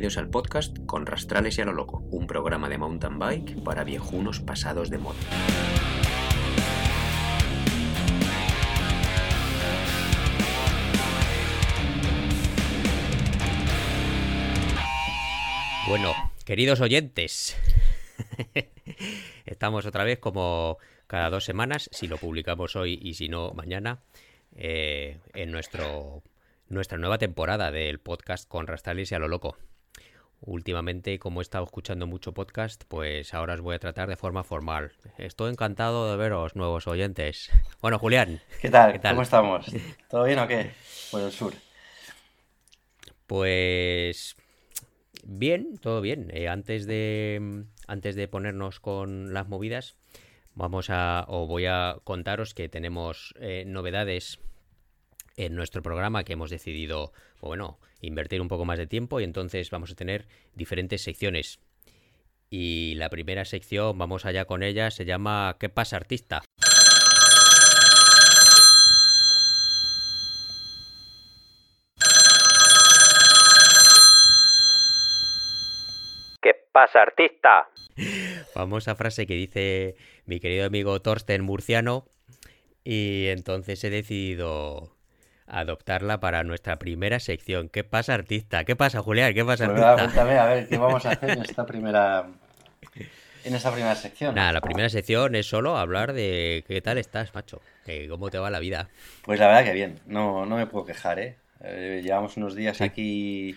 Bienvenidos al podcast Con Rastrales y a lo Loco, un programa de mountain bike para viejunos pasados de moda. Bueno, queridos oyentes, estamos otra vez como cada dos semanas, si lo publicamos hoy y si no mañana, eh, en nuestro nuestra nueva temporada del podcast con Rastrales y a lo loco. Últimamente, como he estado escuchando mucho podcast, pues ahora os voy a tratar de forma formal. Estoy encantado de veros, nuevos oyentes. Bueno, Julián. ¿Qué tal? ¿Cómo estamos? ¿Todo bien o qué? Por el sur. Pues bien, todo bien. Eh, antes de antes de ponernos con las movidas, vamos a o voy a contaros que tenemos eh, novedades en nuestro programa que hemos decidido, bueno, invertir un poco más de tiempo y entonces vamos a tener diferentes secciones. Y la primera sección, vamos allá con ella, se llama ¿Qué pasa artista? ¿Qué pasa artista? Famosa frase que dice mi querido amigo Torsten Murciano. Y entonces he decidido adoptarla para nuestra primera sección. ¿Qué pasa, artista? ¿Qué pasa, Julián? ¿Qué pasa, pues artista? cuéntame, a ver, ¿qué vamos a hacer en esta primera en esta primera sección? Nada, la primera sección es solo hablar de qué tal estás, macho. ¿Cómo te va la vida? Pues la verdad que bien, no, no me puedo quejar, ¿eh? eh llevamos unos días aquí...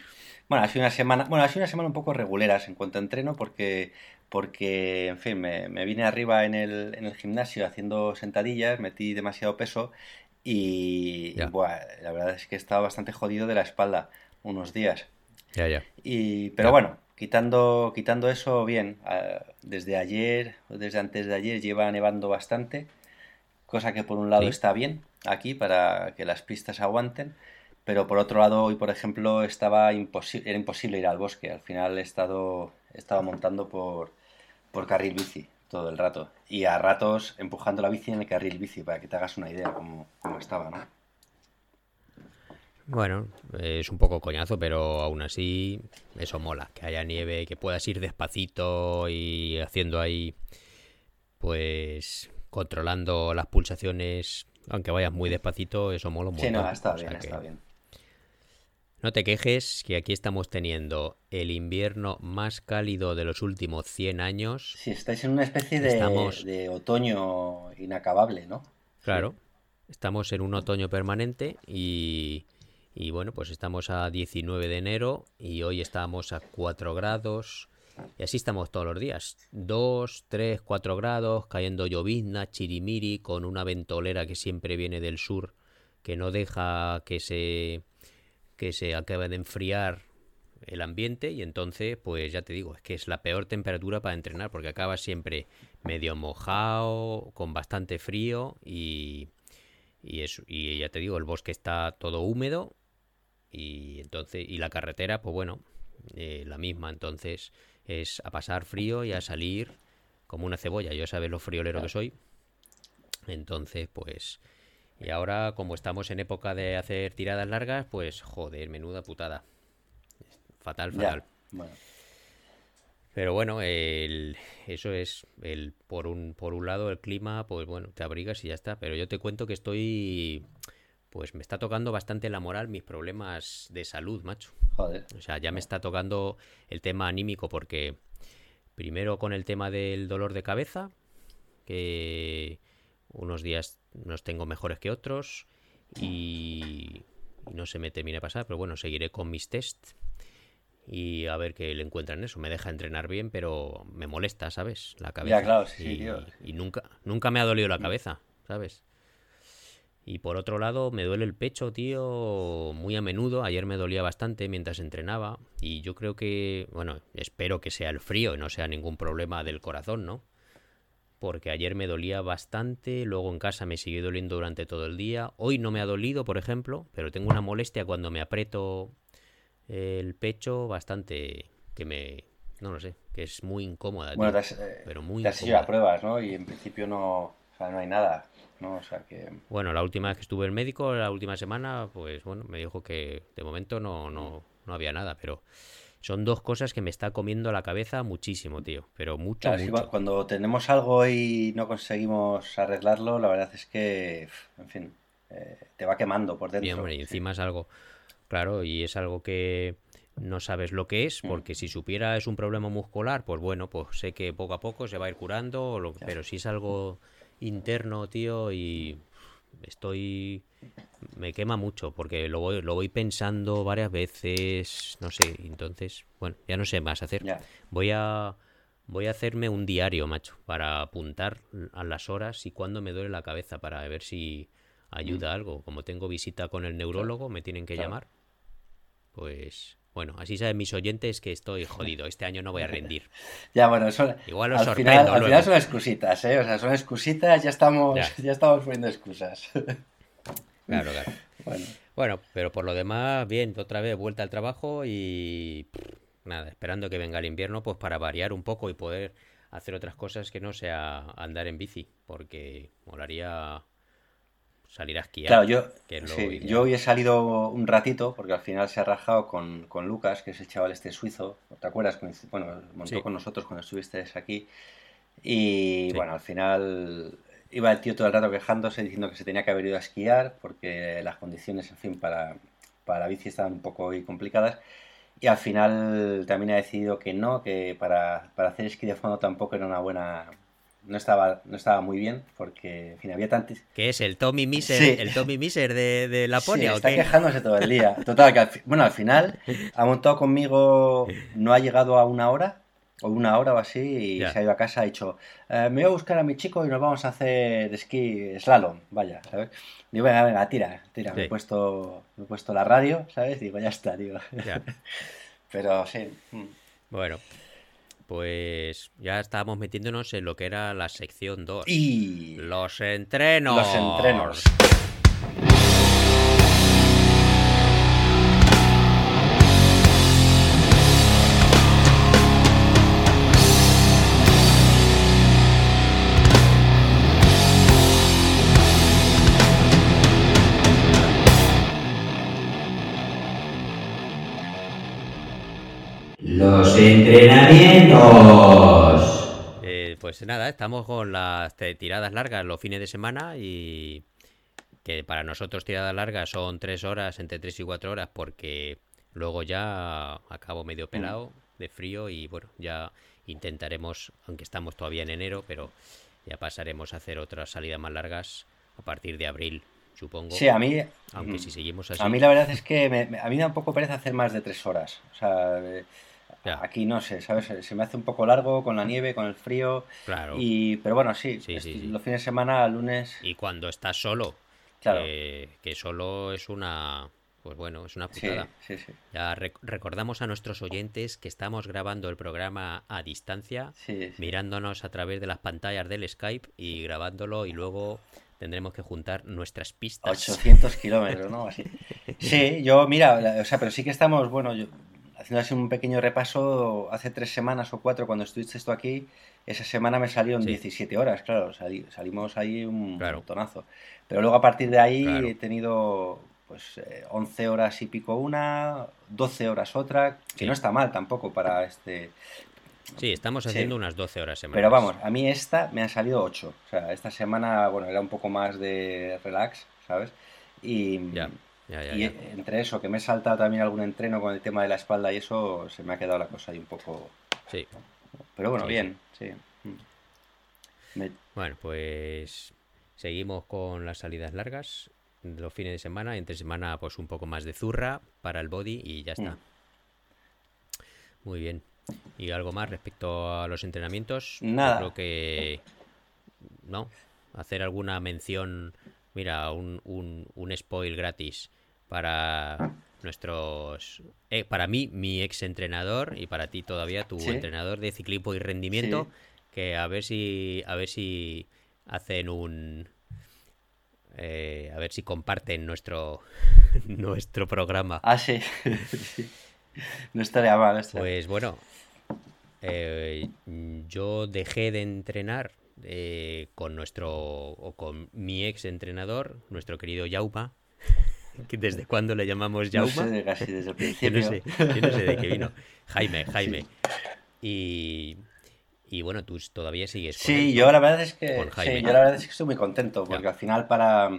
Bueno, ha sido una semana, bueno, ha sido una semana un poco reguleras en cuanto a entreno porque, porque en fin, me, me vine arriba en el, en el gimnasio haciendo sentadillas, metí demasiado peso y la verdad es que he estado bastante jodido de la espalda unos días. Ya, ya. Y, pero bueno, quitando, quitando eso, bien. Ah, desde ayer, o desde antes de ayer, lleva nevando bastante. Cosa que por un lado está bien aquí para que las pistas aguanten. Pero por otro lado, hoy, por ejemplo, estaba era imposible ir al bosque. Al final he estado, he estado montando por, por carril bici todo el rato. Y a ratos empujando la bici en el carril bici, para que te hagas una idea cómo, cómo estaba, ¿no? Bueno, es un poco coñazo, pero aún así eso mola, que haya nieve, que puedas ir despacito y haciendo ahí, pues, controlando las pulsaciones, aunque vayas muy despacito, eso mola un Sí, no, está bien, está bien. No te quejes que aquí estamos teniendo el invierno más cálido de los últimos 100 años. Sí, estáis en una especie de, otoño inacabable, ¿no? Claro, estamos en un otoño permanente y, y bueno, pues estamos a 19 de enero y hoy estamos a 4 grados. Y así estamos todos los días. 2, 3, 4 grados, cayendo llovizna, chirimiri, con una ventolera que siempre viene del sur, que no deja que se que se acaba de enfriar el ambiente y entonces, pues ya te digo, es que es la peor temperatura para entrenar porque acaba siempre medio mojado, con bastante frío y, y, eso, y ya te digo, el bosque está todo húmedo y entonces y la carretera, pues bueno, eh, la misma, entonces es a pasar frío y a salir como una cebolla. Yo sabes lo friolero que soy. Entonces, pues y ahora, como estamos en época de hacer tiradas largas, pues joder, menuda putada. Fatal, fatal. Pero bueno, el, eso es el por un por un lado el clima, pues bueno, te abrigas y ya está. Pero yo te cuento que estoy, pues me está tocando bastante la moral mis problemas de salud, macho. Joder. O sea, ya me está tocando el tema anímico porque primero con el tema del dolor de cabeza, que unos días los tengo mejores que otros y, no se me termina de pasar, pero bueno, seguiré con mis tests y a ver qué le encuentran eso. Me deja entrenar bien, pero me molesta, ¿sabes? La cabeza. Ya, claro, sí, y, y nunca, nunca me ha dolido la cabeza, ¿sabes? Y por otro lado, me duele el pecho, tío, muy a menudo. Ayer me dolía bastante mientras entrenaba. Y yo creo que, bueno, espero que sea el frío y no sea ningún problema del corazón, ¿no? Porque ayer me dolía bastante, luego en casa me sigue doliendo durante todo el día. Hoy no me ha dolido, por ejemplo, pero tengo una molestia cuando me aprieto el pecho bastante que me no lo sé, que es muy incómoda. Bueno, eh, pero muy te has a pruebas, ¿no? Y en principio no, o sea, no hay nada, ¿no? O sea que... Bueno, la última vez que estuve en médico, la última semana, pues bueno, me dijo que de momento no, no, no había nada, pero son dos cosas que me está comiendo la cabeza muchísimo, tío. Pero mucho, mucho. cuando tenemos algo y no conseguimos arreglarlo, la verdad es que, en fin, eh, te va quemando por dentro. y encima es algo, claro, y es algo que no sabes lo que es, mm. porque si supiera es un problema muscular, pues bueno, pues sé que poco a poco se va a ir curando, pero si es algo interno, tío, y estoy me quema mucho porque lo voy, lo voy pensando varias veces, no sé, entonces, bueno, ya no sé más hacer. Voy a voy a hacerme un diario, macho, para apuntar a las horas y cuándo me duele la cabeza para ver si ayuda mm. algo. Como tengo visita con el neurólogo, me tienen que llamar. Pues bueno, así saben mis oyentes que estoy jodido. Este año no voy a rendir. ya, bueno, son, Igual al, final, al final, son excusitas, ¿eh? O sea, son excusitas, ya estamos, ya estamos poniendo excusas. claro, claro. Bueno. pero por lo demás, bien, otra vez vuelta al trabajo y nada, esperando que venga el invierno, pues para variar un poco y poder hacer otras cosas que no sea andar en bici, porque molaría salir a esquiar. Claro, yo, yo hoy he salido un ratito, porque al final se ha rajado con, Lucas, que es el chaval este suizo, ¿te acuerdas? Bueno, montó con nosotros cuando estuviste aquí. Y bueno, al final iba el tío todo el rato quejándose, diciendo que se tenía que haber ido a esquiar, porque las condiciones, en fin, para, para la bici estaban un poco complicadas. Y al final también ha decidido que no, que para, para hacer esquí de fondo tampoco era una buena, no estaba, no estaba muy bien porque, en fin, había tantos... ¿Qué es? ¿El Tommy Miser, el Tommy Miser de, de Laponia sí, está quejándose todo el día. Total, que bueno, al final ha montado conmigo, no ha llegado a una hora, o una hora o así, y se ha ido a casa, ha dicho, eh, me voy a buscar a mi chico y nos vamos a hacer esquí slalom, vaya, ¿sabes? Digo, venga, venga, tira, tira, me, he puesto, me he puesto la radio, ¿sabes? Digo, ya está, digo. Pero sí. Mm. Bueno, pues ya estábamos metiéndonos en lo que era la sección 2. Y... Los entrenos. Los entrenos. Los entrenamientos. Eh, pues nada, estamos con las tiradas largas los fines de semana y que para nosotros tiradas largas son tres horas, entre tres y cuatro horas, porque luego ya acabo medio pelado de frío y bueno, ya intentaremos, aunque estamos todavía en enero, pero ya pasaremos a hacer otras salidas más largas a partir de abril, supongo. Sí, a mí. Aunque si seguimos así. A mí la verdad es que a mí me da un poco pereza hacer más de tres horas. O sea, Aquí no sé, ¿sabes? Se me hace un poco largo con la nieve, con el frío. Claro. Y, pero bueno, sí, los fines de semana, lunes. Y cuando estás solo. Claro. que solo es una. Pues bueno, es una putada. Sí, sí, Ya recordamos a nuestros oyentes que estamos grabando el programa a distancia, mirándonos a través de las pantallas del Skype y grabándolo y luego tendremos que juntar nuestras pistas. 800 kilómetros, ¿no? Así. Sí, yo, mira, o sea, pero sí que estamos, bueno, yo, haciendo así un pequeño repaso, hace tres semanas o cuatro cuando estuviste esto aquí, esa semana me salió en 17 horas, claro, salimos ahí un tonazo. Pero luego a partir de ahí he tenido pues 11 eh, horas y pico una, 12 horas otra, que no está mal tampoco para este... Sí, estamos haciendo unas 12 horas semanales. Pero vamos, a mí esta me han salido 8. O sea, esta semana, bueno, era un poco más de relax, ¿sabes? Y, ya y entre eso, que me he saltado también algún entreno con el tema de la espalda y eso, se me ha quedado la cosa ahí un poco. Sí. Pero bueno, bien, sí. Mm. Bueno, pues seguimos con las salidas largas, los fines de semana, entre semana pues un poco más de zurra para el body y ya está. Mm. Muy bien. ¿Y algo más respecto a los entrenamientos? Nada. creo que... ¿No? Hacer alguna mención Mira, un, un, un spoil gratis para nuestros eh, para mí mi ex entrenador y para ti todavía tu entrenador de ciclismo y rendimiento que a ver si a ver si hacen un eh, a ver si comparten nuestro nuestro programa. Ah sí, no estaría mal pues bueno eh, yo dejé de entrenar con nuestro o con mi ex entrenador, nuestro querido Yauma. ¿Desde cuándo le llamamos Jauma? No sé, casi desde el principio. yo, no sé, yo no sé de qué vino. Jaime, Jaime. Y, y bueno, tú todavía sigues con Sí, yo la verdad es que sí, yo la verdad es que estoy muy contento porque al final para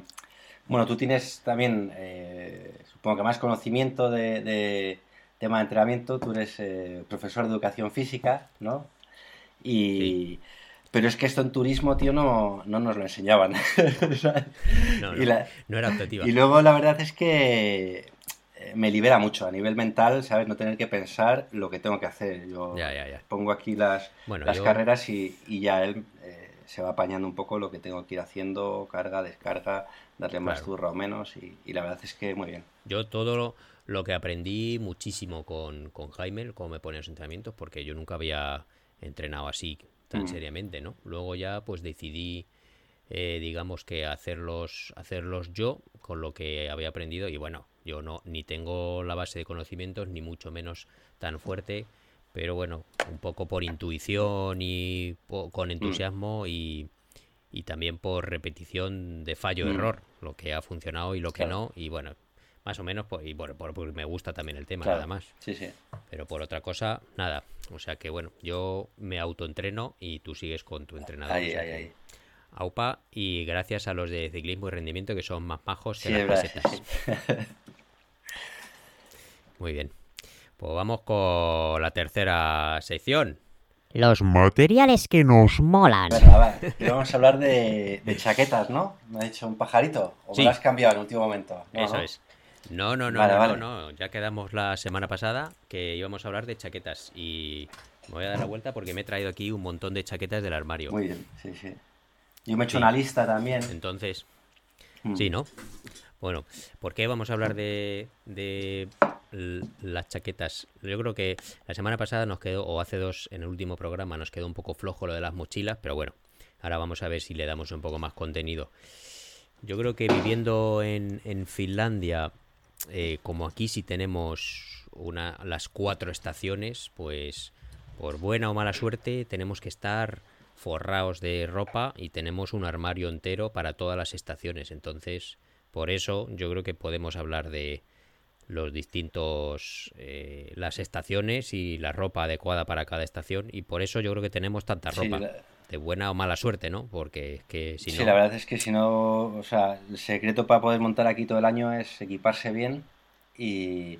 bueno, tú tienes también eh, supongo que más conocimiento de, tema de entrenamiento, tú eres eh, profesor de educación física, ¿no? Y pero es que esto en turismo, tío, no, no nos lo enseñaban. no, no, no era objetiva. Y luego la verdad es que me libera mucho a nivel mental, ¿sabes? No tener que pensar lo que tengo que hacer. Yo pongo aquí las, las carreras y, ya él eh, se va apañando un poco lo que tengo que ir haciendo, carga, descarga, darle más turro o menos y, la verdad es que muy bien. Yo todo lo, que aprendí muchísimo con, con Jaime, cómo me pone los entrenamientos, porque yo nunca había entrenado así tan mm. seriamente, ¿no? Luego ya pues decidí... Eh, digamos que hacerlos hacerlos yo con lo que había aprendido y bueno yo no ni tengo la base de conocimientos ni mucho menos tan fuerte, pero bueno, un poco por intuición y con mm. entusiasmo y, también por repetición de fallo-error, mm. lo que ha funcionado y lo que no, y bueno, más o menos, pues, y bueno, porque me gusta también el tema, nada más. Sí, sí. Pero por otra cosa, nada. O sea que bueno, yo me autoentreno y tú sigues con tu entrenador. Ahí, ahí, ahí. AUPA y gracias a los de ciclismo y rendimiento que son más majos que las pesetas. Muy bien. Pues vamos con la tercera sección. Los materiales que nos molan. vamos a hablar de, chaquetas, ¿no? Me ha dicho un pajarito. ¿O me lo has cambiado en último momento? Eso es. No, no, no, no, no, Ya quedamos la semana pasada que íbamos a hablar de chaquetas. Y me voy a dar la vuelta porque me he traído aquí un montón de chaquetas del armario. Muy bien, sí, sí. Yo me he hecho una lista también. Entonces, mm. sí, ¿no? Bueno, ¿por qué vamos a hablar de, las chaquetas? Yo creo que la semana pasada nos quedó, o hace dos en el último programa, nos quedó un poco flojo lo de las mochilas, pero bueno, ahora vamos a ver si le damos un poco más contenido. Yo creo que viviendo en, Finlandia, eh, como aquí sí tenemos una, las cuatro estaciones, pues por buena o mala suerte tenemos que estar forrados de ropa y tenemos un armario entero para todas las estaciones. Entonces, por eso yo creo que podemos hablar de los distintos eh, las estaciones y la ropa adecuada para cada estación y por eso yo creo que tenemos tanta ropa de buena o mala suerte no porque es que si sí la verdad es que si no o sea el secreto para poder montar aquí todo el año es equiparse bien y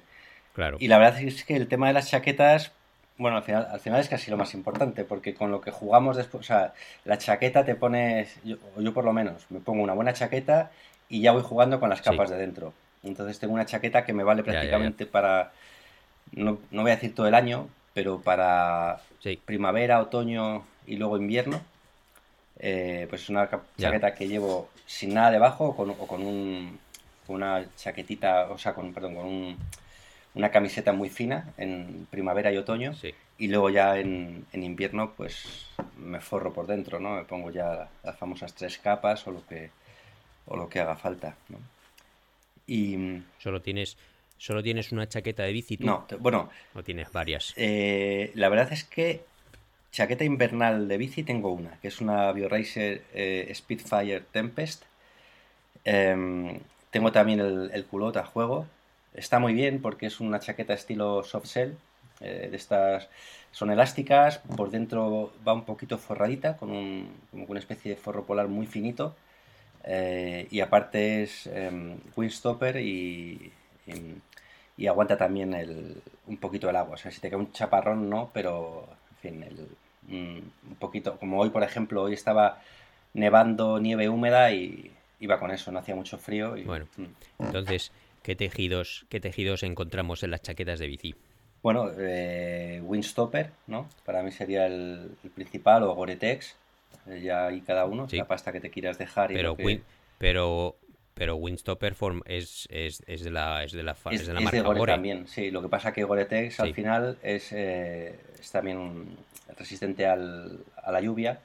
claro. y la verdad es que el tema de las chaquetas bueno, al final, al final es casi lo más importante, porque con lo que jugamos después, o sea, la chaqueta te pones, yo, yo por lo menos, me pongo una buena chaqueta y ya voy jugando con las capas de dentro. Entonces tengo una chaqueta que me vale prácticamente para, no, no, voy a decir todo el año, pero para primavera, otoño y luego invierno. Eh, pues es una chaqueta que llevo sin nada debajo o con, o con, un, una chaquetita, o sea, con, perdón, con un, una camiseta muy fina en primavera y otoño. Y luego ya en, en, invierno, pues me forro por dentro, ¿no? Me pongo ya las famosas tres capas o lo que, o lo que haga falta. ¿no? Y solo tienes solo tienes una chaqueta de bici. No, bueno, o tienes varias. Eh, la verdad es que chaqueta invernal de bici tengo una, que es una BioRacer eh, Spitfire Tempest. Em, tengo también el, el a juego. Está muy bien porque es una chaqueta estilo soft shell. Eh, de estas son elásticas, por dentro va un poquito forradita, con un, como una especie de forro polar muy finito. Eh, y aparte es eh, windstopper y, y, aguanta también el, un poquito el agua. O sea, si te cae un chaparrón, no, pero en fin, un poquito. Como hoy, por ejemplo, hoy estaba nevando nieve húmeda y iba con eso, no hacía mucho frío. Y, bueno, mm. entonces, ¿qué tejidos, ¿qué tejidos encontramos en las chaquetas de bici? Bueno, eh, Windstopper, ¿no? Para mí sería el, el principal, o Gore-Tex, eh, ya hay cada uno, la pasta que te quieras dejar. Y pero, pero, pero Windstopper es, es, es, de la, es de la, es, de la marca Gore, también, sí. Lo que pasa que Gore-Tex al final es, eh, es también resistente al, a la lluvia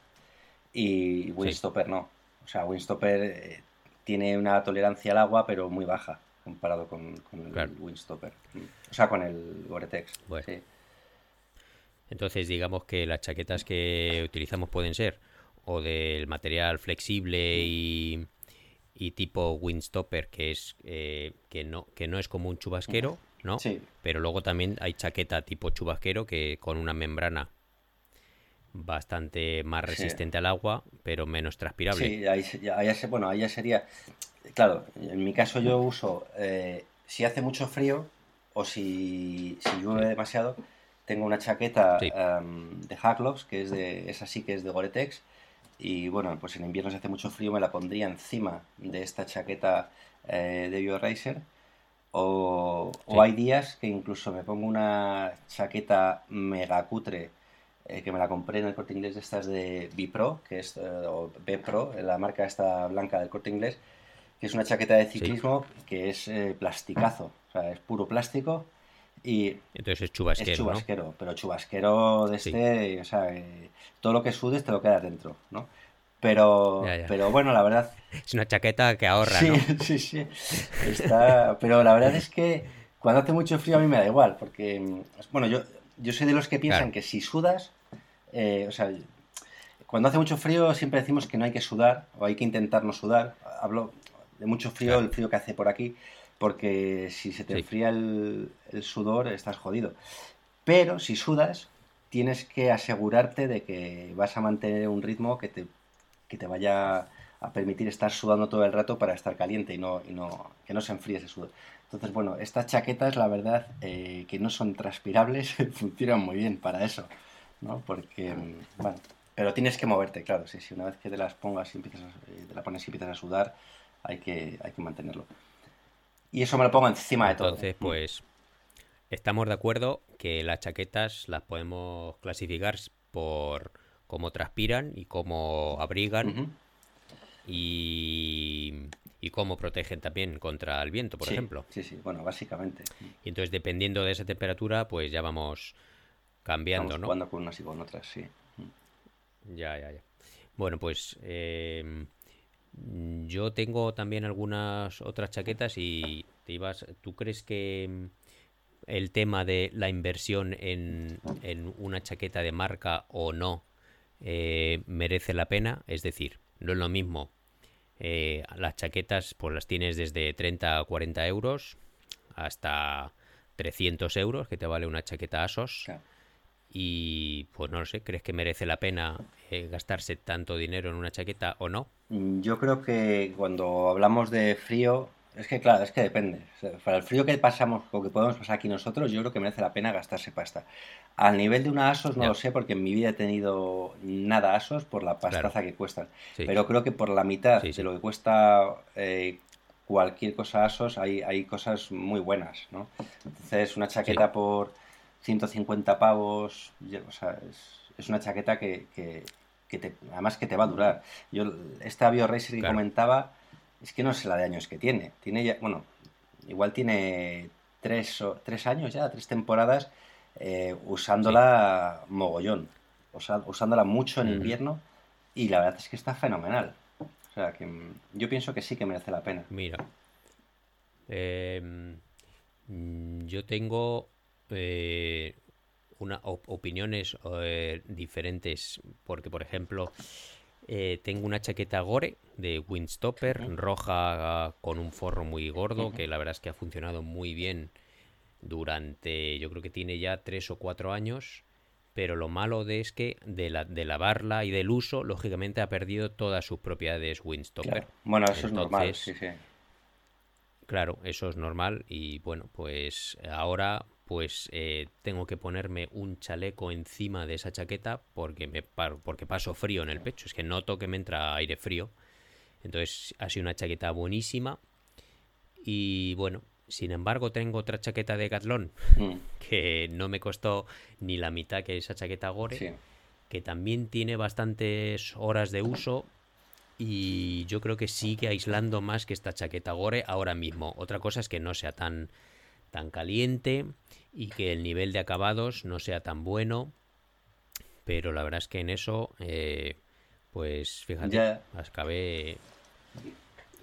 y Windstopper no. O sea, Windstopper eh, tiene una tolerancia al agua, pero muy baja comparado con, con el Windstopper. O sea, con el Gore-Tex. Entonces, digamos que las chaquetas que utilizamos pueden ser o del material flexible y, y tipo windstopper, que es eh, que no que no es como un chubasquero, ¿no? Sí. Pero luego también hay chaqueta tipo chubasquero que con una membrana bastante más Sí. resistente al agua, pero menos transpirable. Sí, ahí, bueno, ahí ya sería. Claro, en mi caso yo uso. eh, si hace mucho frío o si, si llueve demasiado, tengo una chaqueta Sí. de Hackloss, que es de. Esa sí que es de Gore-Tex. Y bueno, pues en invierno si hace mucho frío me la pondría encima de esta chaqueta eh, de BioRacer. O, o hay días que incluso me pongo una chaqueta mega cutre eh, que me la compré en el corte inglés de estas de Bipro, que es, eh, o B-Pro, la marca esta blanca del corte inglés, que es una chaqueta de ciclismo que es eh, plasticazo, o sea, es puro plástico y Entonces es es chubasquero, pero chubasquero de Sí. este, o sea, eh, todo lo que sudes te lo quedas dentro, ¿no? Pero, Ya, ya. pero bueno, la verdad, Es una chaqueta que ahorra, Sí, ¿no? sí, sí. Está... Pero la verdad es que cuando hace mucho frío a mí me da igual, porque, mm, bueno, yo, yo soy de los que piensan Claro. que si sudas, eh, o sea, cuando hace mucho frío siempre decimos que no hay que sudar o hay que intentar no sudar. Hablo de mucho frío, Claro. el frío que hace por aquí, porque si se te Sí. enfría el, el sudor estás jodido. Pero si sudas, tienes que asegurarte de que vas a mantener un ritmo que te, que te vaya a permitir estar sudando todo el rato para estar caliente y no, y no que no se enfríe ese sudor. Entonces, bueno, estas chaquetas, la verdad, eh, que no son transpirables, funcionan muy bien para eso, ¿no? Porque, mm, bueno, pero tienes que moverte, claro, sí, sí, una vez que te las pongas y empiezas a, eh, te la pones y empiezas a sudar, hay que, hay que mantenerlo. Y eso me lo pongo encima de todo. Entonces, pues estamos de acuerdo que las chaquetas las podemos clasificar por cómo transpiran y cómo abrigan y, y cómo protegen también contra el viento, por Sí, ejemplo. Sí, sí, bueno, básicamente. Y entonces, dependiendo de esa temperatura, pues ya vamos cambiando, Vamos ¿no? jugando con unas y con otras, sí. Ya, ya, ya. Bueno, pues mm, yo tengo también algunas otras chaquetas y te ibas, ¿tú crees que em, el tema de la inversión en, en una chaqueta de marca o no eh, merece la pena? Es decir, no es lo mismo. eh, las chaquetas pues las tienes desde 30 a 40 euros hasta 300 euros que te vale una chaqueta ASOS. Y pues no lo sé, ¿crees que merece la pena eh, gastarse tanto dinero en una chaqueta o no? Mm, Yo creo que cuando hablamos de frío, es que claro, es que depende. O sea, para el frío que pasamos o que podemos pasar aquí nosotros, yo creo que merece la pena gastarse pasta. Al nivel de una ASOS no Ya. lo sé porque en mi vida he tenido nada ASOS por la pastaza que cuestan. Sí. Pero creo que por la mitad Sí, sí. de lo que cuesta eh, cualquier cosa ASOS hay, hay cosas muy buenas, ¿no? Entonces una chaqueta por 150 pavos, o sea, es, es una chaqueta que, que- que te, además que te va a durar. Yo, esta BioRacer que Claro. comentaba, es que no sé la de años que tiene. Tiene ya, bueno, igual tiene tres, o, tres años ya, tres temporadas eh, usándola mogollón. O sea, usándola mucho en invierno y la verdad es que está fenomenal. O sea, que yo pienso que sí que merece la pena. Mira, em, yo tengo eh, una, op- opiniones eh, diferentes porque, por ejemplo, eh, tengo una chaqueta Gore de Windstopper roja con un forro muy gordo que la verdad es que ha funcionado muy bien durante, yo creo que tiene ya tres o cuatro años. Pero lo malo de es que de, la, de lavarla y del uso, lógicamente ha perdido todas sus propiedades Windstopper. Claro. Bueno, eso es normal, Entonces, sí, sí. Claro, eso es normal y bueno, pues ahora pues eh, tengo que ponerme un chaleco encima de esa chaqueta porque me porque paso frío en el pecho, es que noto que me entra aire frío. Entonces ha sido una chaqueta buenísima y bueno, sin embargo tengo otra chaqueta de Decathlon Mm, que no me costó ni la mitad que esa chaqueta Gore sí. que también tiene bastantes horas de uso y yo creo que sigue aislando más que esta chaqueta Gore ahora mismo. Otra cosa es que no sea tan, tan caliente y que el nivel de acabados no sea tan bueno, pero la verdad es que en eso, eh, pues fíjate, Ya. acabé...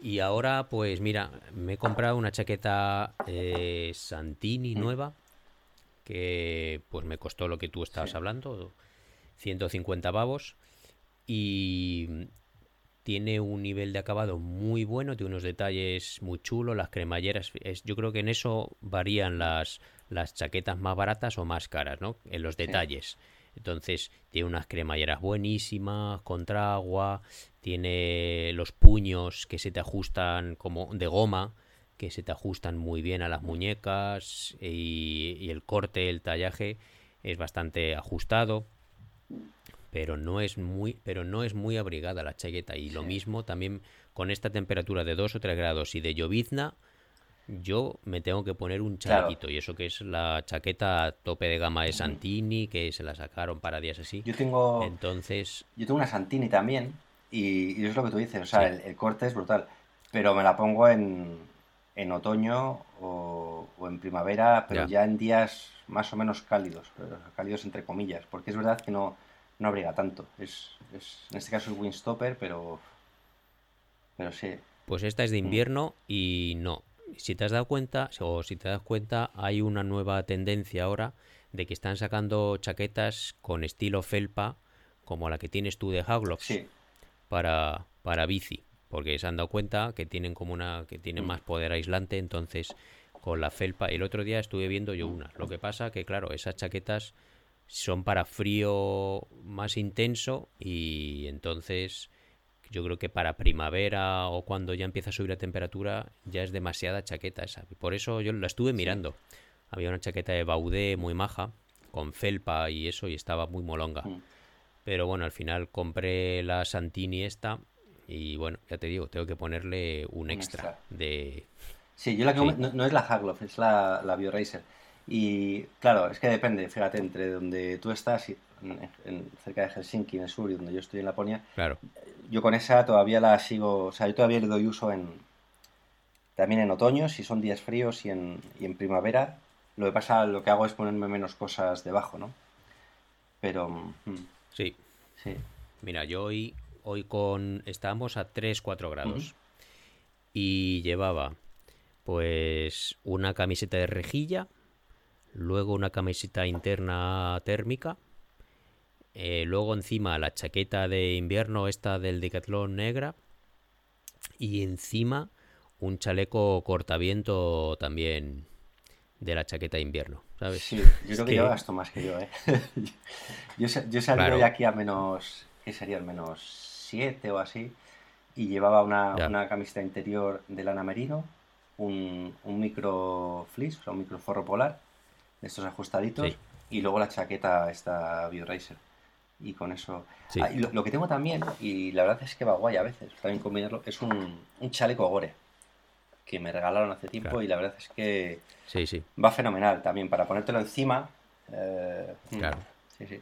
Y ahora, pues mira, me he comprado una chaqueta eh, Santini Mm. nueva, que pues me costó lo que tú estabas Sí. hablando, 150 pavos. Y tiene un nivel de acabado muy bueno, tiene unos detalles muy chulos, las cremalleras, es, yo creo que en eso varían las, las chaquetas más baratas o más caras, ¿no? En los detalles. Entonces, tiene unas cremalleras buenísimas, contra agua, tiene los puños que se te ajustan como de goma, que se te ajustan muy bien a las muñecas y, y el corte, el tallaje es bastante ajustado pero no es muy, pero no es muy abrigada la chaqueta. Y lo mismo también con esta temperatura de 2 o 3 grados y de llovizna, yo me tengo que poner un chalequito. Y eso que es la chaqueta tope de gama de Santini, que se la sacaron para días así. Yo tengo. Entonces. Yo tengo una Santini también. Y, es lo que tú dices, o sea, el, corte es brutal. Pero me la pongo en, en otoño o, en primavera, pero ya. en días más o menos cálidos, cálidos entre comillas, porque es verdad que no, no abriga tanto. Es, en este caso es Windstopper, pero, pero sí. Pues esta es de mm. invierno y no. Si te has dado cuenta, o si te das cuenta, hay una nueva tendencia ahora de que están sacando chaquetas con estilo felpa, como la que tienes tú de Haglox, para, para bici. Porque se han dado cuenta que tienen como una, que tienen mm. más poder aislante, entonces con la felpa. El otro día estuve viendo yo una. Lo que pasa que, claro, esas chaquetas son para frío más intenso y entonces yo creo que para primavera o cuando ya empieza a subir la temperatura ya es demasiada chaqueta esa. Por eso yo la estuve mirando. Había una chaqueta de Baudé muy maja, con felpa y eso, y estaba muy molonga. Mm. Pero bueno, al final compré la Santini esta y bueno, ya te digo, tengo que ponerle un, extra, de... Sí, yo la que no, es la Hagloff, es la, la BioRacer. Y claro, es que depende, fíjate, entre donde tú estás, en, cerca de Helsinki, en el sur, y donde yo estoy en Laponia, claro. yo con esa todavía la sigo, o sea, yo todavía le doy uso en también en otoño, si son días fríos y en, y en primavera. Lo que pasa, lo que hago es ponerme menos cosas debajo, ¿no? Pero... Mm, sí. Sí. Mira, yo hoy, hoy con... Estábamos a 3-4 grados. Y llevaba pues una camiseta de rejilla, luego una camiseta interna térmica, eh, luego encima la chaqueta de invierno esta del Decathlon negra y encima un chaleco cortaviento también de la chaqueta de invierno, ¿sabes? Sí, yo creo que, yo gasto más que yo, ¿eh? yo, yo salí de aquí a menos, ¿qué sería? Menos 7 o así, y llevaba una, una, camiseta interior de lana merino, un, un micro fleece, o sea, un micro forro polar, estos ajustaditos, y luego la chaqueta esta BioRacer. Y con eso... Ah, lo, que tengo también, y la verdad es que va guay a veces, también combinarlo, es un, un chaleco gore que me regalaron hace tiempo y la verdad es que sí, sí. va fenomenal también para ponértelo encima. Eh, mm, claro. Sí, sí.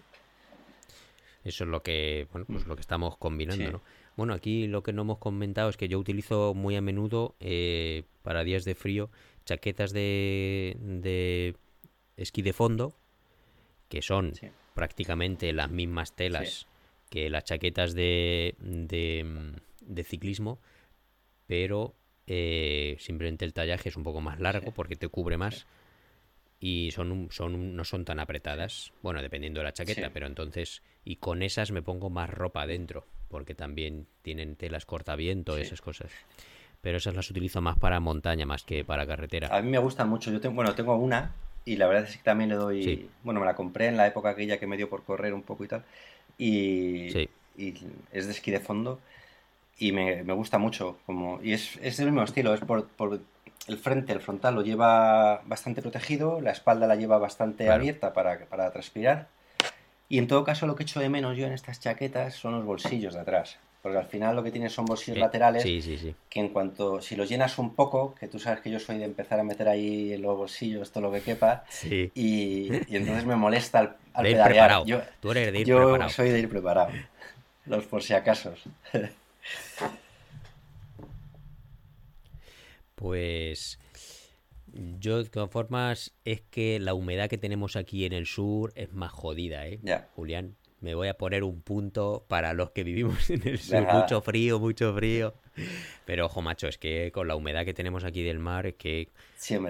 Eso es lo que, bueno, pues mm. lo que estamos combinando, ¿no? Bueno, aquí lo que no hemos comentado es que yo utilizo muy a menudo eh, para días de frío chaquetas de, de esquí de fondo, que son prácticamente las mismas telas que las chaquetas de, de, ciclismo, pero eh, simplemente el tallaje es un poco más largo porque te cubre más y son, son no son tan apretadas, bueno, dependiendo de la chaqueta, pero entonces, y con esas me pongo más ropa adentro, porque también tienen telas cortaviento, esas cosas. Pero esas las utilizo más para montaña, más que para carretera. A mí me gustan mucho, yo tengo, bueno, tengo una y la verdad es que también le doy. Bueno, me la compré en la época aquella que me dio por correr un poco y tal. Y, y es de esquí de fondo. Y me, me gusta mucho. Como, y es, es del mismo estilo. Es por, por, el frente, el frontal lo lleva bastante protegido. La espalda la lleva bastante abierta para, para transpirar. Y en todo caso, lo que echo de menos yo en estas chaquetas son los bolsillos de atrás. Porque al final lo que tienes son bolsillos laterales que en cuanto, si los llenas un poco, que tú sabes que yo soy de empezar a meter ahí en los bolsillos todo lo que quepa, y, entonces me molesta al, al pedalear. Yo, tú eres de ir yo soy de ir preparado. Los por si acaso. pues yo de todas formas es que la humedad que tenemos aquí en el sur es más jodida, ¿eh? Julián me voy a poner un punto para los que vivimos en el sur. Mucho frío, mucho frío. Pero ojo, macho, es que con la humedad que tenemos aquí del mar, es que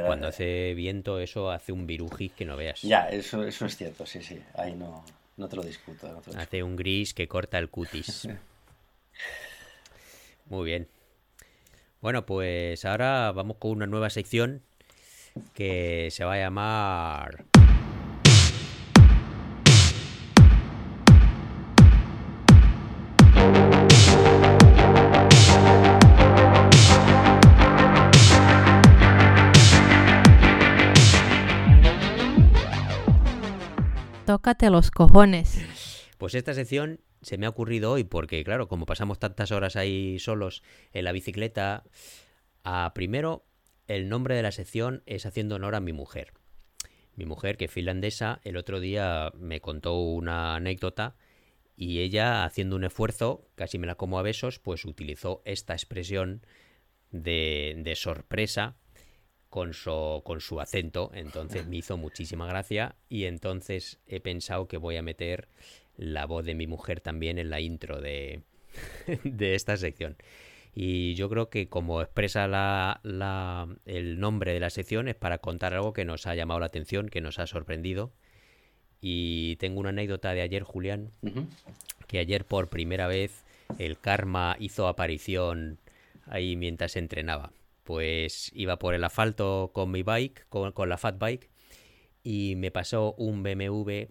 cuando hace viento, eso hace un virujis que no veas. Ya, eso, eso es cierto, sí, sí. Ahí no, no te lo discuto. Hace un gris que corta el cutis. Muy bien. Bueno, pues ahora vamos con una nueva sección que se va a llamar... Tócate los cojones. Pues esta sección se me ha ocurrido hoy porque, claro, como pasamos tantas horas ahí solos en la bicicleta, a primero el nombre de la sección es haciendo honor a mi mujer. Mi mujer, que es finlandesa, el otro día me contó una anécdota y ella, haciendo un esfuerzo, casi me la como a besos, pues utilizó esta expresión de, de sorpresa con su, con su acento. Entonces me hizo muchísima gracia y entonces he pensado que voy a meter la voz de mi mujer también en la intro de, de esta sección. Y yo creo que como expresa la, la, el nombre de la sección es para contar algo que nos ha llamado la atención, que nos ha sorprendido. Y tengo una anécdota de ayer, Julián, que ayer por primera vez el karma hizo aparición ahí mientras entrenaba. Pues iba por el asfalto con mi bike, con, con la fat bike, y me pasó un BMW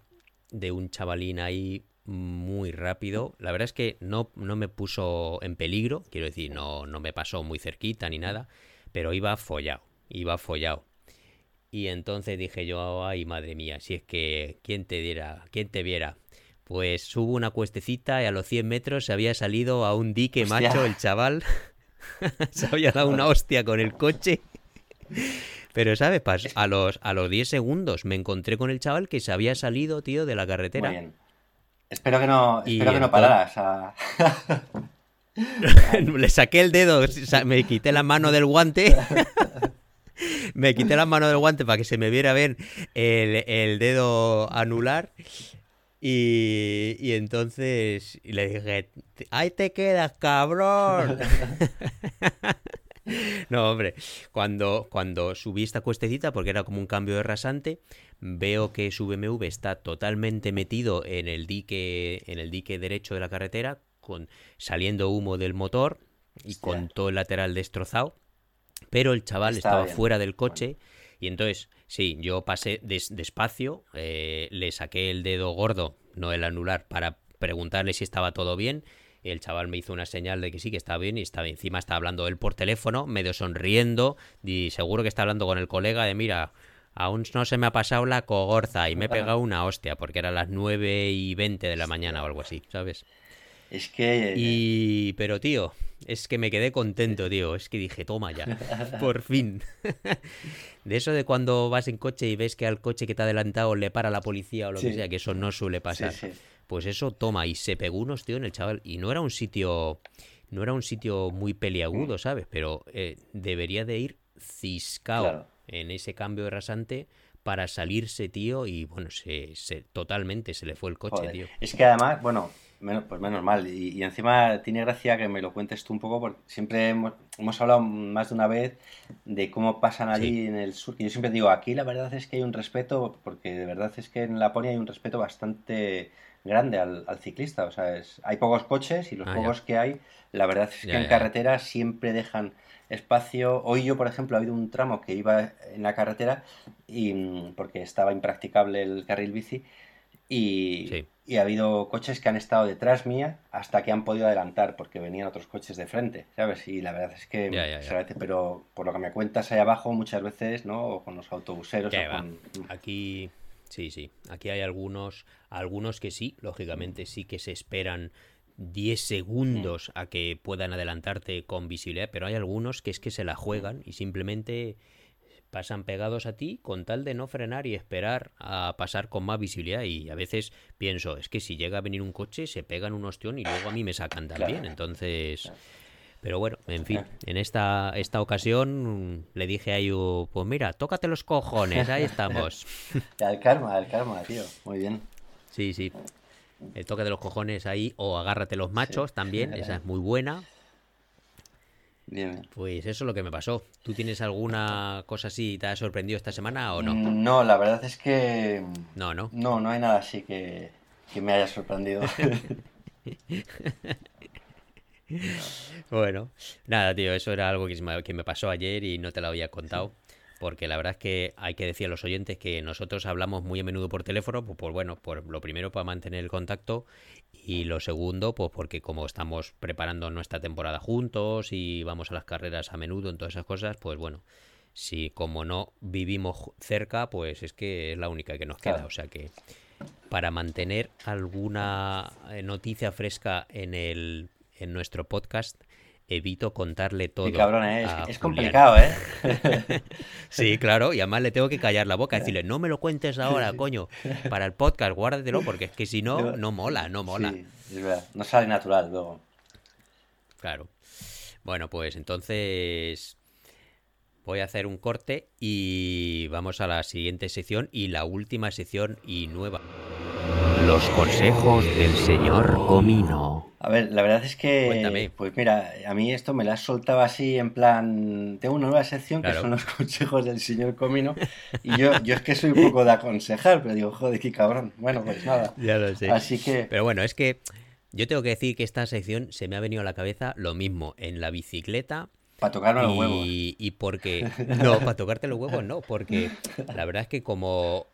de un chavalín ahí muy rápido. La verdad es que no, no me puso en peligro, quiero decir, no, no me pasó muy cerquita ni nada, pero iba follado, iba follado. Y entonces dije yo, ay madre mía, si es que, ¿quién te diera, quién te viera? Pues subo una cuestecita y a los 100 metros se había salido a un dique Hostia. macho el chaval. se había dado una hostia con el coche. Pero, ¿sabes? Pas- a los, a los 10 segundos me encontré con el chaval que se había salido, tío, de la Muy carretera. bien. Espero que no, Y espero que no pararas. a- Le saqué el dedo, me quité la mano del guante. me quité la mano del guante para que se me viera ver el, el dedo anular. Y, y entonces le dije, ¡ahí te quedas, cabrón! No, hombre, cuando, cuando subí esta cuestecita, porque era como un cambio de rasante, veo que su BMW está totalmente metido en el dique, en el dique derecho de la carretera, con, saliendo humo del motor y Hostia. con todo el lateral destrozado. Pero el chaval Estaba estaba bien. fuera del coche y entonces, sí, yo pasé des- despacio, eh, le saqué el dedo gordo, no el anular, para preguntarle si estaba todo bien. El chaval me hizo una señal de que sí, que estaba bien y estaba encima, estaba hablando él por teléfono, medio sonriendo y seguro que está hablando con el colega de, mira, aún no se me ha pasado la cogorza y me he pegado una hostia porque era las 9 y 20 de la mañana o algo así, ¿sabes? Es que. Y... Pero, tío, es que me quedé contento, tío. Es que dije, toma ya, por fin. De eso de cuando vas en coche y ves que al coche que te ha adelantado le para la policía o lo que sea, que eso no suele pasar. sí. Pues eso toma y se pegó unos tío en el chaval y no era un sitio no era un sitio muy Mm. peliagudo, ¿sabes? Pero eh, debería de ir ciscao Claro. en ese cambio de rasante para salirse, tío, y bueno, se, se totalmente se le fue el coche, Joder. tío. Es que además, bueno, menos, pues menos mal. Y, y encima tiene gracia que me lo cuentes tú un poco, porque siempre hemos, hemos hablado más de una vez de cómo pasan allí en el sur. Que yo siempre digo, aquí la verdad es que hay un respeto, porque de verdad es que en Laponia hay un respeto bastante grande al, al ciclista. O sea, es, hay pocos coches y los Ah, ya. pocos que hay, la verdad es que Ya, en ya, carretera siempre dejan espacio. Hoy yo, por ejemplo, ha habido un tramo que iba en la carretera y mm, porque estaba impracticable el carril bici y, Sí. y ha habido coches que han estado detrás mía hasta que han podido adelantar porque venían otros coches de frente, ¿sabes? Y la verdad es que Ya, ya, pero por lo que me cuentas ahí abajo muchas veces, ¿no? O con los autobuseros o con... Aquí, sí, sí. Aquí hay algunos, algunos que sí, lógicamente sí que se esperan 10 segundos a que puedan adelantarte con visibilidad, pero hay algunos que es que se la juegan y simplemente pasan pegados a ti con tal de no frenar y esperar a pasar con más visibilidad. Y a veces pienso, es que si llega a venir un coche, se pegan un ostión y luego a mí me sacan también. Claro. Entonces. Pero bueno, en fin, en esta, esta ocasión le dije a Ayu, pues mira, tócate los cojones, ahí estamos. El karma, el karma, tío. Muy bien. Sí, sí. El toque de los cojones ahí, o agárrate los machos también, esa es muy buena. Bien. Pues eso es lo que me pasó. ¿Tú tienes alguna cosa así te ha sorprendido esta semana o no? Mm, No, la verdad es que... No, no. No, no hay nada así que, que me haya sorprendido. Bueno, nada, tío, eso era algo que me, que me pasó ayer y no te lo había contado. Porque la verdad es que hay que decir a los oyentes que nosotros hablamos muy a menudo por teléfono, pues, pues bueno, por lo primero para mantener el contacto y lo segundo, pues porque como estamos preparando nuestra temporada juntos y vamos a las carreras a menudo en todas esas cosas, pues bueno, si como no vivimos cerca, pues es que es la única que nos queda. Claro. O sea que para mantener alguna eh, noticia fresca en el en nuestro podcast, evito contarle todo. Y cabrón, ¿eh? es, es complicado, ¿eh? Sí, claro, y además le tengo que callar la boca, decirle, no me lo cuentes ahora, coño, para el podcast, guárdatelo, porque es que si no, no mola, no mola. Sí, es verdad. No sale natural luego. Claro. Bueno, pues entonces voy a hacer un corte y vamos a la siguiente sección y la última sección y nueva. Los consejos del señor Comino. A ver, la verdad es que, Cuéntame. pues mira, a mí esto me lo has soltado así en plan, tengo una nueva sección que son los consejos del señor Comino y yo, yo es que soy un poco de aconsejar, pero digo, joder, qué cabrón. Bueno, pues nada. Ya lo sé. Así que, Pero bueno, es que yo tengo que decir que esta sección se me ha venido a la cabeza lo mismo en la bicicleta para tocarme los huevos. Y porque. No, para tocarte los huevos no, porque la verdad es que como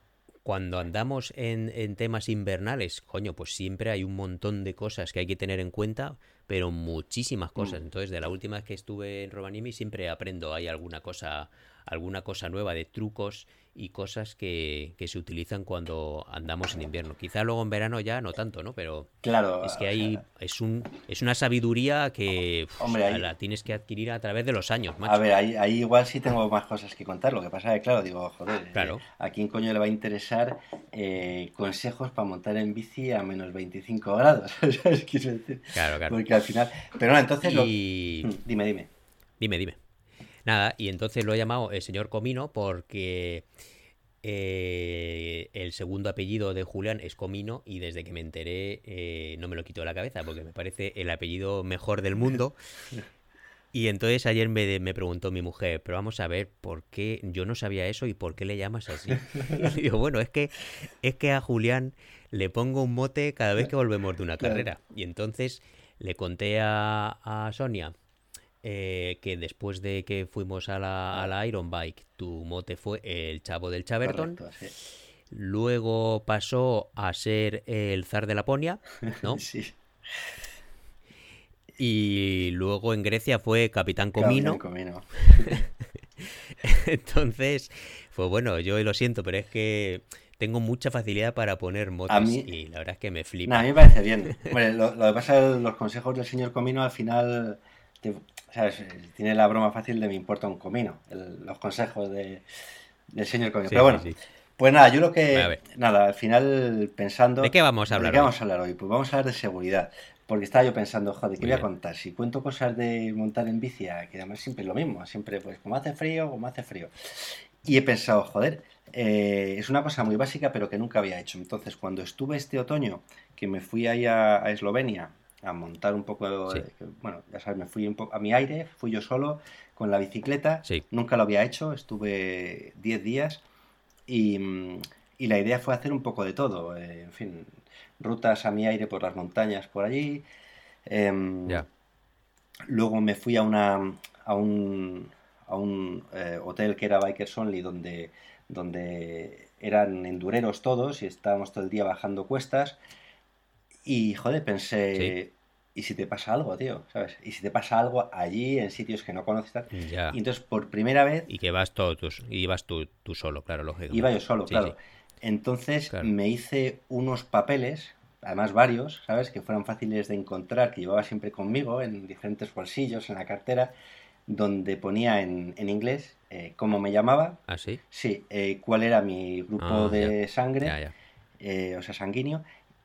cuando andamos en, en temas invernales, coño, pues siempre hay un montón de cosas que hay que tener en cuenta, pero muchísimas cosas. Mm. Entonces, de la última vez que estuve en Rovaniemi siempre aprendo, hay alguna cosa, alguna cosa nueva de trucos y cosas que, que se utilizan cuando andamos en invierno. Quizá luego en verano ya no tanto, ¿no? Pero Claro, es que hay, sea, es un, es una sabiduría que uf, Hombre, ahí- la tienes que adquirir a través de los años, macho. A ver, ahí, ahí igual sí tengo más cosas que contar. Lo que pasa es que, claro, digo, joder, eh, Claro. ¿a quién coño le va a interesar eh, consejos para montar en bici a menos 25 grados? ¿Sabes? Quiero decir. Claro, claro. Porque al final. Pero no, entonces. lo- Y Mm, Dime, dime. dime, dime. Nada, y entonces lo he llamado el señor Comino porque eh, el segundo apellido de Julián es Comino y desde que me enteré eh, no me lo quito de la cabeza porque me parece el apellido mejor del mundo. Y entonces ayer me, me preguntó mi mujer, pero vamos a ver, ¿por qué yo no sabía eso y por qué le llamas así? Y digo, bueno, es que, es que a Julián le pongo un mote cada vez que volvemos de una carrera. Y entonces le conté a, a Sonia eh, que después de que fuimos a la, a la Iron Bike, tu mote fue el chavo del Chaverton. Correcto, sí. Luego pasó a ser el zar de Laponia, ¿no? Sí. Y luego en Grecia fue Capitán Comino. Comino. Entonces, pues bueno, yo lo siento, pero es que tengo mucha facilidad para poner motes mí- y la verdad es que me flipa. a mí me parece bien. Lo, lo que pasa es que los consejos del señor Comino al final. te- Tiene la broma fácil de me importa un comino. el- los consejos de- del señor Comino. Sí, Pero bueno, sí. Pues nada, yo lo que. Nada, al final pensando. ¿De qué vamos a hablar ¿De qué hoy? vamos a hablar hoy? Pues vamos a hablar de seguridad. Porque estaba yo pensando, joder, ¿qué Muy voy a bien. contar? Si cuento cosas de montar en bici, a- que además siempre es lo mismo. Siempre, pues, como hace frío, como hace frío. Y he pensado, joder, eh, es una cosa muy básica, pero que nunca había hecho. Entonces, cuando estuve este otoño, que me fui ahí a, a Eslovenia a montar un poco, Sí. eh, bueno, ya sabes, me fui un poco a mi aire, fui yo solo con la bicicleta. Sí. Nunca lo había hecho, estuve 10 días y, y la idea fue hacer un poco de todo. eh, en fin, rutas a mi aire por las montañas por allí. em, Ya. Luego me fui a una a un, a un eh, hotel que era Bikers Only donde, donde eran endureros todos y estábamos todo el día bajando cuestas. Y joder, pensé, ¿y si te pasa algo, tío? ¿Sabes? ¿Y si te pasa algo allí en sitios que no conoces? tal? Ya. Y entonces por primera vez Y que vas todo, tú, ibas tú, tú solo, claro, lógico. iba yo solo, Sí, claro. sí. Entonces Claro. me hice unos papeles, además varios, ¿sabes? Que fueran fáciles de encontrar, que llevaba siempre conmigo en diferentes bolsillos, en la cartera, donde ponía en, en inglés eh, cómo me llamaba, ¿Ah, sí? sí, eh, cuál era mi grupo Ah, de sangre, Ya, ya. eh, o sea, sanguíneo,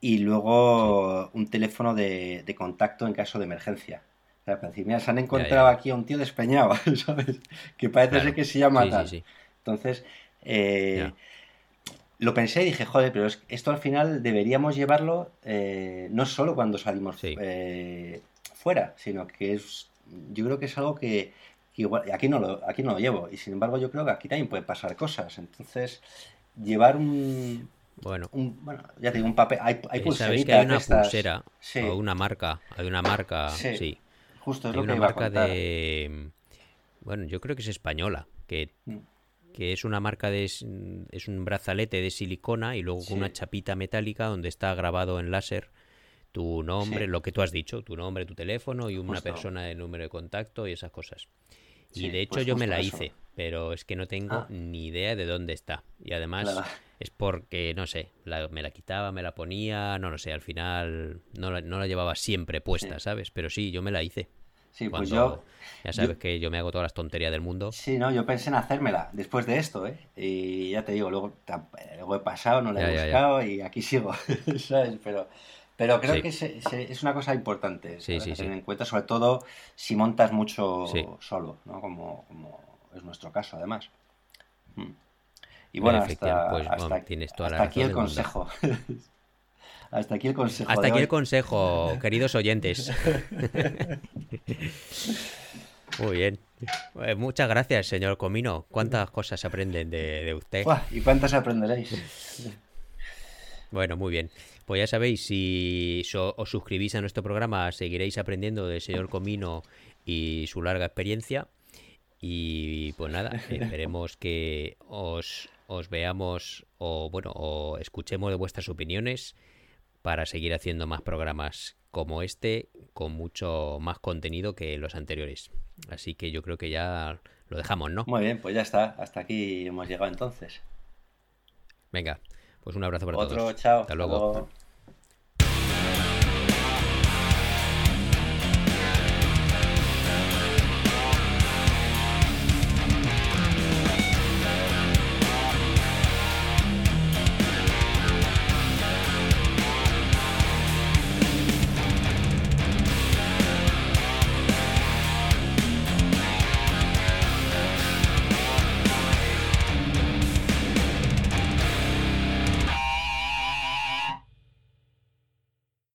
y luego un teléfono de, de contacto en caso de emergencia. O sea, para decir, mira, se han encontrado ya. aquí a un tío despeñado, ¿sabes? Que parece Claro. ser que se llama Sí, tal. sí, sí. Entonces, eh, lo pensé y dije, joder, pero es- esto al final deberíamos llevarlo eh, no solo cuando salimos eh, fuera, sino que es, yo creo que es algo que, que igual, aquí no, lo, aquí no lo llevo, y sin embargo yo creo que aquí también pueden pasar cosas. Entonces, llevar un, Bueno, un bueno, ya te digo, un papel, hay, hay eh, pulseritas que hay una estas. pulsera Sí. o una marca, hay una marca, Sí. sí. Justo es Hay lo que una iba a marca contar. de... Bueno, yo creo que es española, que, Mm. que es una marca de... Es un brazalete de silicona y luego con una chapita metálica donde está grabado en láser tu nombre, lo que tú has dicho, tu nombre, tu teléfono y una Justo. persona de número de contacto y esas cosas. Y Sí, de hecho pues yo me la eso. hice, pero es que no tengo Ah. ni idea de dónde está. Y además Claro. es porque, no sé, la- me la quitaba, me la ponía, no lo sé, al final no la, no la llevaba siempre puesta, Sí. ¿sabes? Pero sí, yo me la hice. Sí, pues Cuando, yo, ya sabes que yo me hago todas las tonterías del mundo. sí, no, yo pensé en hacérmela después de esto, ¿eh? Y ya te digo, luego, tam- luego he pasado, no la he Ya, ya, ya. buscado y aquí sigo, ¿sabes? Pero, pero creo Sí. que se- se- es una cosa importante tener en cuenta, sobre todo si montas mucho solo, ¿no? Como, como es nuestro caso, además. Mm. Y bueno, hasta, pues, hasta, bueno, tienes toda la hasta aquí el consejo. hasta aquí el consejo Hasta aquí hoy. el consejo, queridos oyentes. Muy bien. Eh, Muchas gracias, señor Comino. ¿Cuántas cosas aprenden de, de usted? ¿Y cuántas aprenderéis? Bueno, muy bien. Pues ya sabéis, si so- os suscribís a nuestro programa, seguiréis aprendiendo del señor Comino y su larga experiencia. Y pues nada, esperemos que os, os veamos o bueno, o escuchemos de vuestras opiniones para seguir haciendo más programas como este, con mucho más contenido que los anteriores. Así que yo creo que ya lo dejamos, ¿no? Muy bien, pues ya está. Hasta aquí hemos llegado entonces. Venga, pues un abrazo para Otro, todos. chao. Hasta luego. luego.